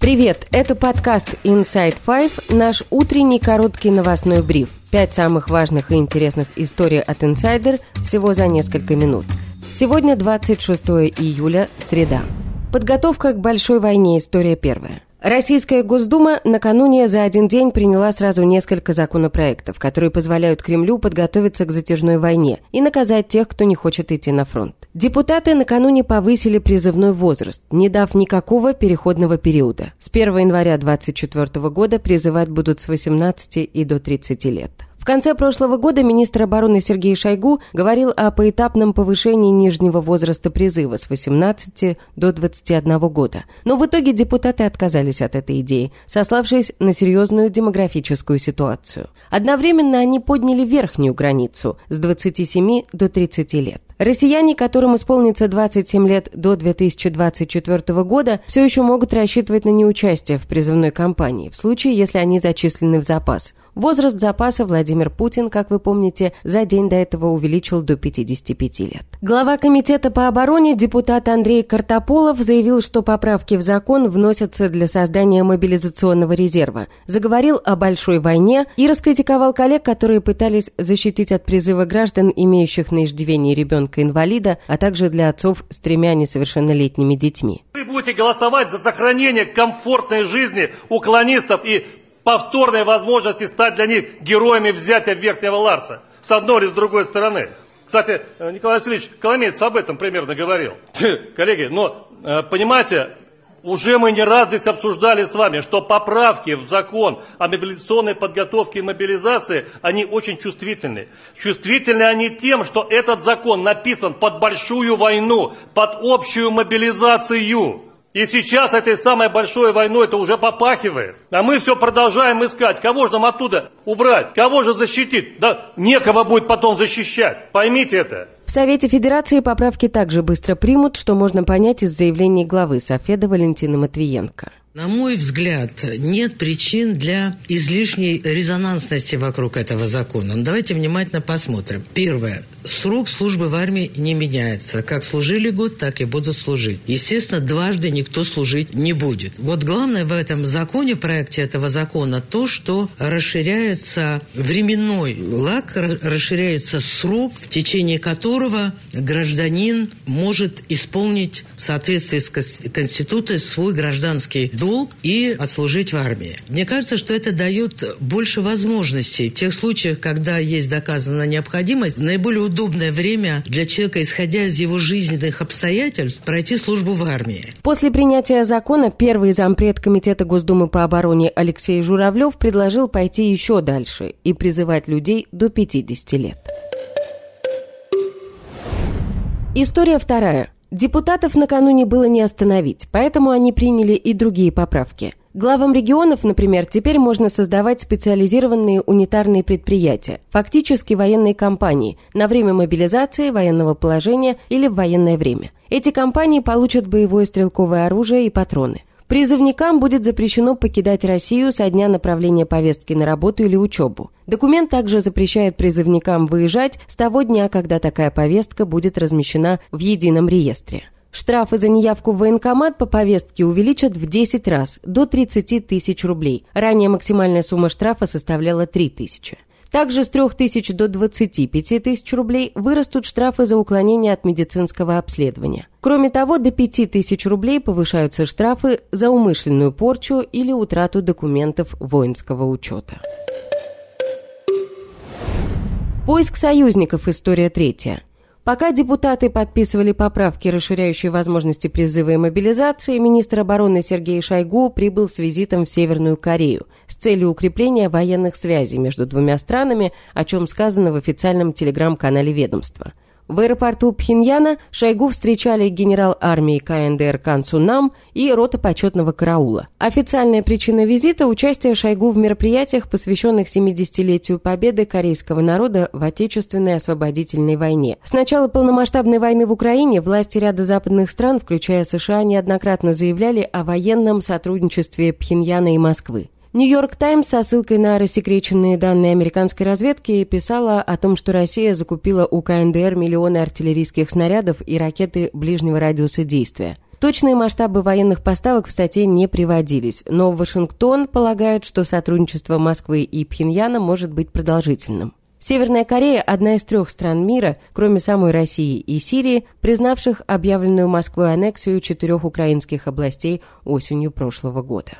Привет, это подкаст Inside Five, наш утренний короткий новостной бриф. Пять самых важных и интересных историй от инсайдер всего за несколько минут. Сегодня 26 июля, среда. Подготовка к большой войне, история первая. Российская Госдума накануне за один день приняла сразу несколько законопроектов, которые позволяют Кремлю подготовиться к затяжной войне и наказать тех, кто не хочет идти на фронт. Депутаты накануне повысили призывной возраст, не дав никакого переходного периода. С 1 января 2024 года призывать будут с 18 и до 30 лет конце прошлого года министр обороны Сергей Шойгу говорил о поэтапном повышении нижнего возраста призыва с 18 до 21 года. Но в итоге депутаты отказались от этой идеи, сославшись на серьезную демографическую ситуацию. Одновременно они подняли верхнюю границу с 27 до 30 лет. Россияне, которым исполнится 27 лет до 2024 года, все еще могут рассчитывать на неучастие в призывной кампании, в случае, если они зачислены в запас. Возраст запаса Владимир Путин, как вы помните, за день до этого увеличил до 55 лет. Глава Комитета по обороне, депутат Андрей Картополов, заявил, что поправки в закон вносятся для создания мобилизационного резерва, заговорил о большой войне и раскритиковал коллег, которые пытались защитить от призыва граждан, имеющих на иждивении ребенка-инвалида, а также для отцов с тремя несовершеннолетними детьми. Вы будете голосовать за сохранение комфортной жизни уклонистов и повторной возможности стать для них героями взятия Верхнего Ларса. С одной или с другой стороны. Кстати, э, Николай Васильевич Коломеец об этом примерно говорил. Коллеги, но, э, понимаете, уже мы не раз здесь обсуждали с вами, что поправки в закон о мобилизационной подготовке и мобилизации, они очень чувствительны. Чувствительны они тем, что этот закон написан под большую войну, под общую мобилизацию. И сейчас этой самой большой войной это уже попахивает. А мы все продолжаем искать. Кого же нам оттуда убрать? Кого же защитить? Да некого будет потом защищать. Поймите это. В Совете Федерации поправки также быстро примут, что можно понять из заявлений главы Софеда Валентины Матвиенко. На мой взгляд, нет причин для излишней резонансности вокруг этого закона. Но давайте внимательно посмотрим. Первое. Срок службы в армии не меняется. Как служили год, так и будут служить. Естественно, дважды никто служить не будет. Вот главное в этом законе, в проекте этого закона, то, что расширяется временной лак, расширяется срок, в течение которого гражданин может исполнить в соответствии с Конституцией свой гражданский долг и отслужить в армии. Мне кажется, что это дает больше возможностей в тех случаях, когда есть доказанная необходимость, наиболее удобное время для человека, исходя из его жизненных обстоятельств, пройти службу в армии. После принятия закона первый зампред Комитета Госдумы по обороне Алексей Журавлев предложил пойти еще дальше и призывать людей до 50 лет. История вторая. Депутатов накануне было не остановить, поэтому они приняли и другие поправки. Главам регионов, например, теперь можно создавать специализированные унитарные предприятия, фактически военные компании, на время мобилизации, военного положения или в военное время. Эти компании получат боевое стрелковое оружие и патроны. Призывникам будет запрещено покидать Россию со дня направления повестки на работу или учебу. Документ также запрещает призывникам выезжать с того дня, когда такая повестка будет размещена в едином реестре. Штрафы за неявку в военкомат по повестке увеличат в 10 раз, до 30 тысяч рублей. Ранее максимальная сумма штрафа составляла 3 тысячи. Также с 3 тысяч до 25 тысяч рублей вырастут штрафы за уклонение от медицинского обследования. Кроме того, до 5 тысяч рублей повышаются штрафы за умышленную порчу или утрату документов воинского учета. Поиск союзников. История третья. Пока депутаты подписывали поправки, расширяющие возможности призыва и мобилизации, министр обороны Сергей Шойгу прибыл с визитом в Северную Корею с целью укрепления военных связей между двумя странами, о чем сказано в официальном телеграм-канале ведомства. В аэропорту Пхеньяна Шойгу встречали генерал армии КНДР Кан Сунам и рота почетного караула. Официальная причина визита – участие Шойгу в мероприятиях, посвященных 70-летию победы корейского народа в Отечественной освободительной войне. С начала полномасштабной войны в Украине власти ряда западных стран, включая США, неоднократно заявляли о военном сотрудничестве Пхеньяна и Москвы. Нью-Йорк Таймс со ссылкой на рассекреченные данные американской разведки писала о том, что Россия закупила у КНДР миллионы артиллерийских снарядов и ракеты ближнего радиуса действия. Точные масштабы военных поставок в статье не приводились, но Вашингтон полагает, что сотрудничество Москвы и Пхеньяна может быть продолжительным. Северная Корея – одна из трех стран мира, кроме самой России и Сирии, признавших объявленную Москвой аннексию четырех украинских областей осенью прошлого года.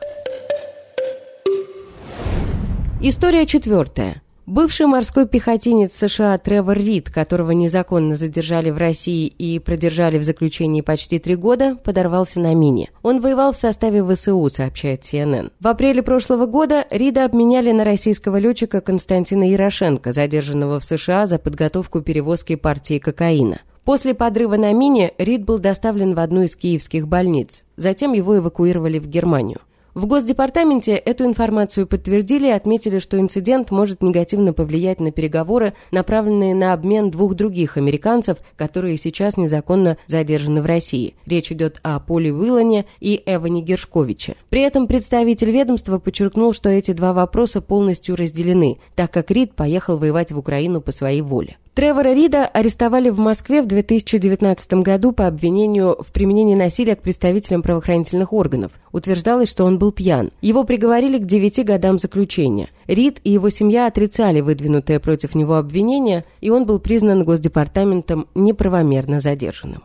История четвертая. Бывший морской пехотинец США Тревор Рид, которого незаконно задержали в России и продержали в заключении почти три года, подорвался на мине. Он воевал в составе ВСУ, сообщает CNN. В апреле прошлого года Рида обменяли на российского летчика Константина Ярошенко, задержанного в США за подготовку перевозки партии кокаина. После подрыва на мине Рид был доставлен в одну из киевских больниц. Затем его эвакуировали в Германию. В Госдепартаменте эту информацию подтвердили и отметили, что инцидент может негативно повлиять на переговоры, направленные на обмен двух других американцев, которые сейчас незаконно задержаны в России. Речь идет о Поле Уиллане и Эване Гершковиче. При этом представитель ведомства подчеркнул, что эти два вопроса полностью разделены, так как Рид поехал воевать в Украину по своей воле. Тревора Рида арестовали в Москве в 2019 году по обвинению в применении насилия к представителям правоохранительных органов. Утверждалось, что он был пьян. Его приговорили к 9 годам заключения. Рид и его семья отрицали выдвинутое против него обвинение, и он был признан Госдепартаментом неправомерно задержанным.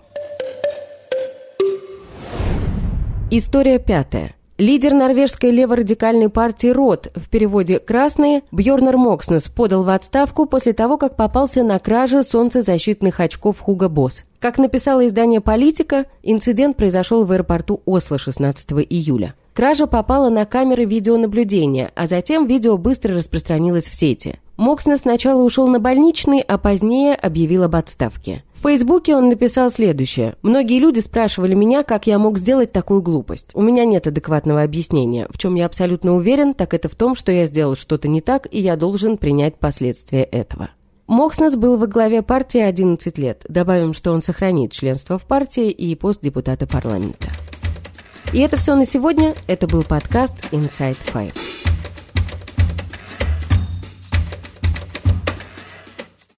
История пятая. Лидер норвежской леворадикальной партии РОТ, в переводе «Красные», Бьорнер Мокснес подал в отставку после того, как попался на краже солнцезащитных очков Хуга Босс. Как написало издание «Политика», инцидент произошел в аэропорту Осло 16 июля. Кража попала на камеры видеонаблюдения, а затем видео быстро распространилось в сети. Мокснес сначала ушел на больничный, а позднее объявил об отставке. В Фейсбуке он написал следующее. «Многие люди спрашивали меня, как я мог сделать такую глупость. У меня нет адекватного объяснения. В чем я абсолютно уверен, так это в том, что я сделал что-то не так, и я должен принять последствия этого». Мокснес был во главе партии 11 лет. Добавим, что он сохранит членство в партии и пост депутата парламента. И это все на сегодня. Это был подкаст Inside Five.